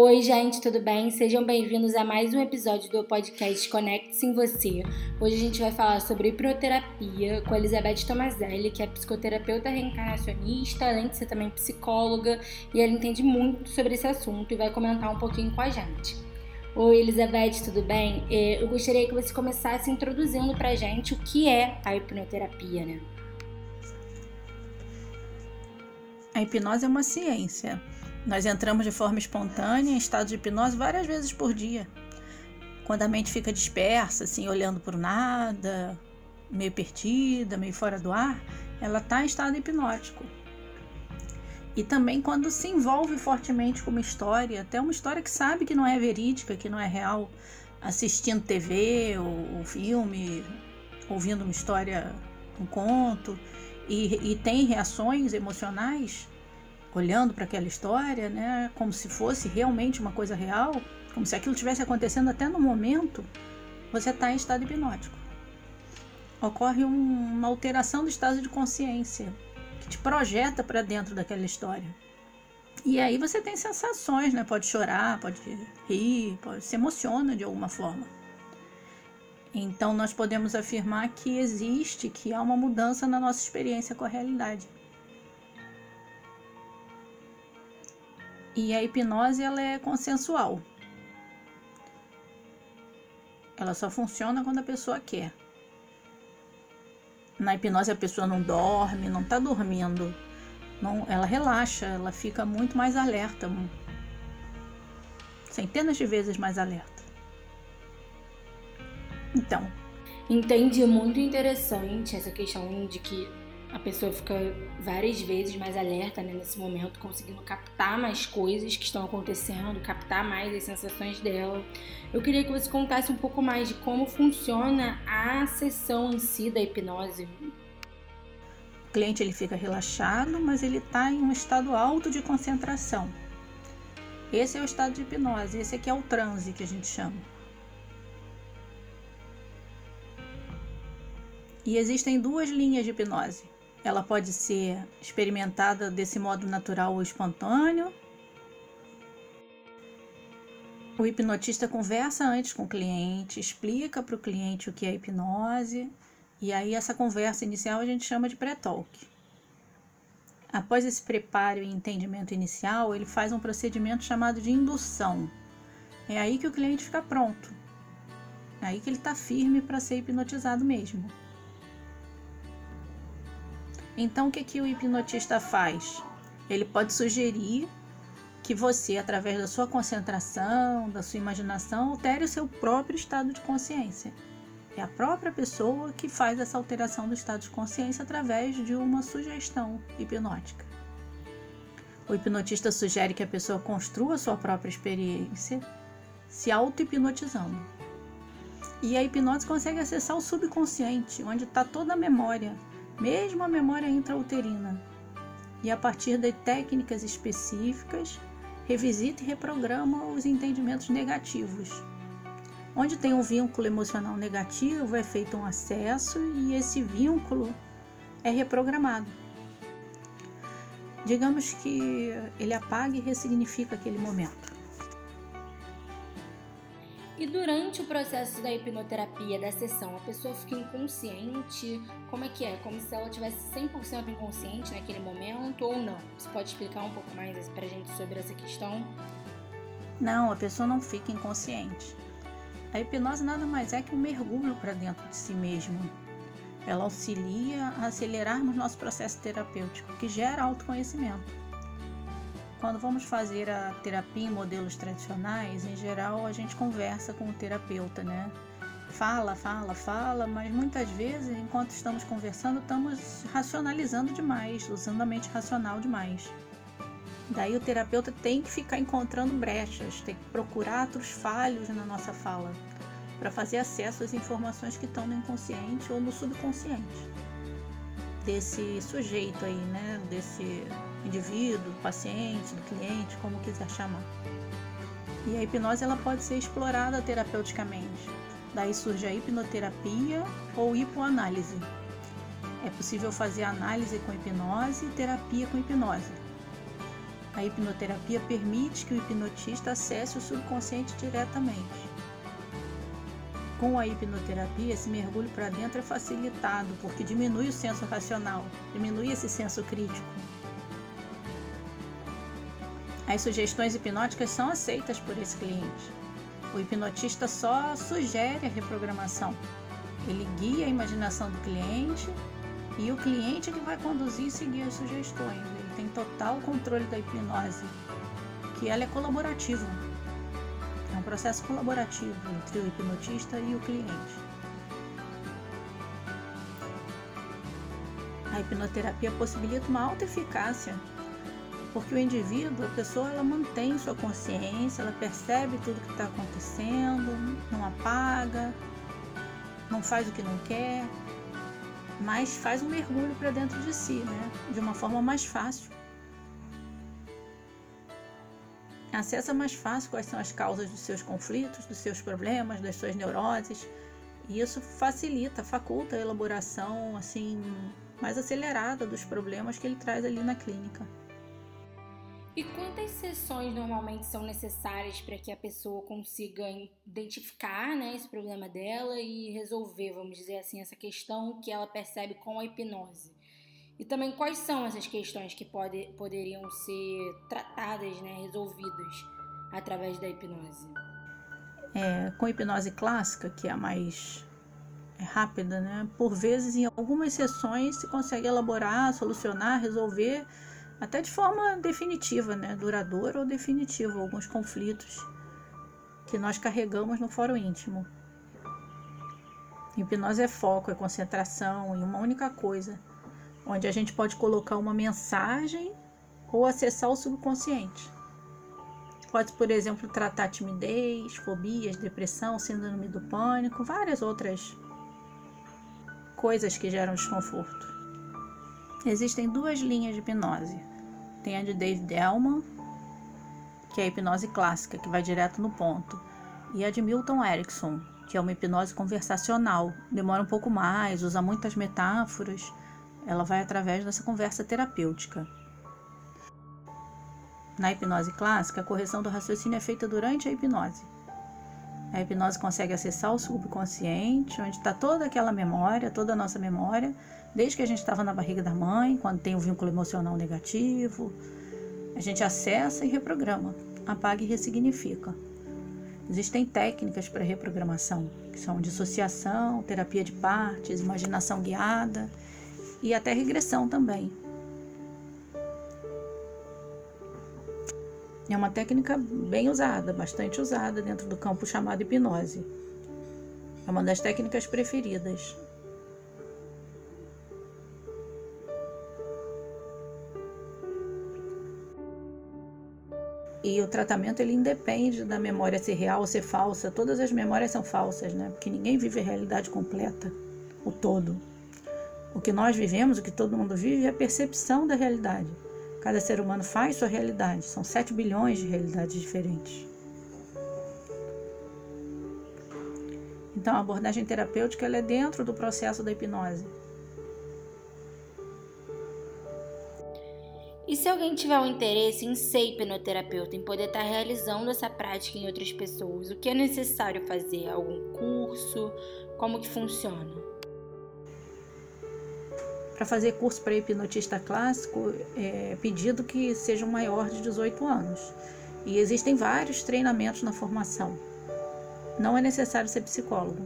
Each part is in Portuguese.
Oi, gente, tudo bem? Sejam bem-vindos a mais um episódio do podcast Conecte-se em Você. Hoje a gente vai falar sobre hipnoterapia com a Elizabeth Tomazelli, que é psicoterapeuta reencarnacionista, além de ser também psicóloga, e ela entende muito sobre esse assunto e vai comentar um pouquinho com a gente. Oi, Elizabeth, tudo bem? É, eu gostaria que você começasse introduzindo pra gente o que é a hipnoterapia, né? A hipnose é uma ciência nós entramos de forma espontânea em estado de hipnose várias vezes por dia. Quando a mente fica dispersa, assim, olhando por nada, meio perdida, meio fora do ar, ela está em estado hipnótico. E também quando se envolve fortemente com uma história, até uma história que sabe que não é verídica, que não é real, assistindo TV ou, ou filme, ouvindo uma história, um conto, e, e tem reações emocionais, olhando para aquela história, né, como se fosse realmente uma coisa real, como se aquilo estivesse acontecendo até no momento, você está em estado hipnótico. Ocorre um, uma alteração do estado de consciência que te projeta para dentro daquela história. E aí você tem sensações, né? Pode chorar, pode rir, pode se emociona de alguma forma. Então nós podemos afirmar que existe, que há uma mudança na nossa experiência com a realidade. E a hipnose ela é consensual. Ela só funciona quando a pessoa quer. Na hipnose a pessoa não dorme, não está dormindo. Não, ela relaxa, ela fica muito mais alerta. Centenas de vezes mais alerta. Então. Entendi, muito interessante essa questão de que a pessoa fica várias vezes mais alerta né, nesse momento, conseguindo captar mais coisas que estão acontecendo, captar mais as sensações dela. Eu queria que você contasse um pouco mais de como funciona a sessão em si da hipnose. O cliente ele fica relaxado, mas ele está em um estado alto de concentração. Esse é o estado de hipnose, esse aqui é o transe que a gente chama. E existem duas linhas de hipnose ela pode ser experimentada desse modo natural ou espontâneo. O hipnotista conversa antes com o cliente, explica para o cliente o que é hipnose, e aí essa conversa inicial a gente chama de pré-talk. Após esse preparo e entendimento inicial, ele faz um procedimento chamado de indução. É aí que o cliente fica pronto. É aí que ele está firme para ser hipnotizado mesmo. Então, o que, que o hipnotista faz? Ele pode sugerir que você, através da sua concentração, da sua imaginação, altere o seu próprio estado de consciência. É a própria pessoa que faz essa alteração do estado de consciência através de uma sugestão hipnótica. O hipnotista sugere que a pessoa construa sua própria experiência, se auto-hipnotizando. E a hipnose consegue acessar o subconsciente, onde está toda a memória, mesmo a memória intrauterina. E a partir de técnicas específicas, revisita e reprograma os entendimentos negativos. Onde tem um vínculo emocional negativo, é feito um acesso e esse vínculo é reprogramado. Digamos que ele apaga e ressignifica aquele momento. E durante o processo da hipnoterapia, da sessão, a pessoa fica inconsciente? Como é que é? Como se ela tivesse 100% inconsciente naquele momento ou não? Você pode explicar um pouco mais pra gente sobre essa questão? Não, a pessoa não fica inconsciente. A hipnose nada mais é que um mergulho para dentro de si mesmo. Ela auxilia a acelerarmos nosso processo terapêutico, que gera autoconhecimento. Quando vamos fazer a terapia em modelos tradicionais, em geral a gente conversa com o terapeuta, né? Fala, fala, fala, mas muitas vezes, enquanto estamos conversando, estamos racionalizando demais, usando a mente racional demais. Daí o terapeuta tem que ficar encontrando brechas, tem que procurar outros falhos na nossa fala, para fazer acesso às informações que estão no inconsciente ou no subconsciente desse sujeito aí, né? Desse indivíduo, paciente, do cliente, como quiser chamar. E a hipnose ela pode ser explorada terapeuticamente. Daí surge a hipnoterapia ou hipoanálise. É possível fazer análise com hipnose e terapia com hipnose. A hipnoterapia permite que o hipnotista acesse o subconsciente diretamente. Com a hipnoterapia, esse mergulho para dentro é facilitado porque diminui o senso racional, diminui esse senso crítico. As sugestões hipnóticas são aceitas por esse cliente. O hipnotista só sugere a reprogramação. Ele guia a imaginação do cliente e o cliente é que vai conduzir e seguir as sugestões. Ele tem total controle da hipnose, que ela é colaborativa. Um processo colaborativo entre o hipnotista e o cliente. A hipnoterapia possibilita uma alta eficácia, porque o indivíduo, a pessoa, ela mantém sua consciência, ela percebe tudo que está acontecendo, não apaga, não faz o que não quer, mas faz um mergulho para dentro de si, né? De uma forma mais fácil. Acessa mais fácil quais são as causas dos seus conflitos, dos seus problemas, das suas neuroses. E isso facilita, faculta a elaboração assim mais acelerada dos problemas que ele traz ali na clínica. E quantas sessões normalmente são necessárias para que a pessoa consiga identificar né, esse problema dela e resolver, vamos dizer assim, essa questão que ela percebe com a hipnose? E também quais são essas questões que pode, poderiam ser tratadas, né, resolvidas através da hipnose? É, com a hipnose clássica, que é a mais é rápida, né? Por vezes, em algumas sessões, se consegue elaborar, solucionar, resolver até de forma definitiva, né? duradoura ou definitiva, alguns conflitos que nós carregamos no fórum íntimo. Hipnose é foco, é concentração em uma única coisa, onde a gente pode colocar uma mensagem ou acessar o subconsciente. Pode, por exemplo, tratar timidez, fobias, depressão, síndrome do pânico, várias outras coisas que geram desconforto. Existem duas linhas de hipnose. Tem a de David Elman, que é a hipnose clássica, que vai direto no ponto, e a de Milton Erickson, que é uma hipnose conversacional. Demora um pouco mais, usa muitas metáforas. Ela vai através dessa conversa terapêutica. Na hipnose clássica, a correção do raciocínio é feita durante a hipnose. A hipnose consegue acessar o subconsciente, onde está toda aquela memória, toda a nossa memória, desde que a gente estava na barriga da mãe, quando tem um vínculo emocional negativo. A gente acessa e reprograma, apaga e ressignifica. Existem técnicas para reprogramação, que são dissociação, terapia de partes, imaginação guiada e até regressão também. É uma técnica bem usada, bastante usada dentro do campo chamado hipnose. É uma das técnicas preferidas. E o tratamento ele independe da memória ser real ou ser falsa. Todas as memórias são falsas, né? Porque ninguém vive a realidade completa, o todo. O que nós vivemos, o que todo mundo vive, é a percepção da realidade. Cada ser humano faz sua realidade. São 7 bilhões de realidades diferentes. Então, a abordagem terapêutica ela é dentro do processo da hipnose. E se alguém tiver um interesse em ser hipnoterapeuta, em poder estar realizando essa prática em outras pessoas, o que é necessário fazer? Algum curso? Como que funciona? Para fazer curso para hipnotista clássico, é pedido que seja um maior de 18 anos. E existem vários treinamentos na formação. Não é necessário ser psicólogo.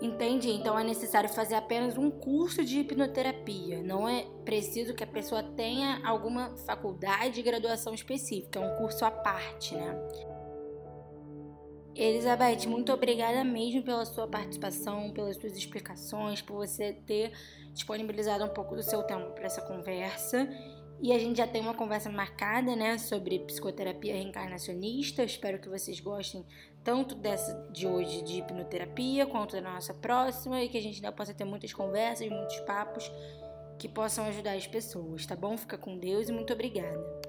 Entendi. Então é necessário fazer apenas um curso de hipnoterapia. Não é preciso que a pessoa tenha alguma faculdade e graduação específica. É um curso à parte, né? Elizabeth, muito obrigada mesmo pela sua participação, pelas suas explicações, por você ter disponibilizado um pouco do seu tempo para essa conversa. E a gente já tem uma conversa marcada, né, sobre psicoterapia reencarnacionista. Espero que vocês gostem tanto dessa de hoje de hipnoterapia quanto da nossa próxima e que a gente ainda possa ter muitas conversas, muitos papos que possam ajudar as pessoas, tá bom? Fica com Deus e muito obrigada.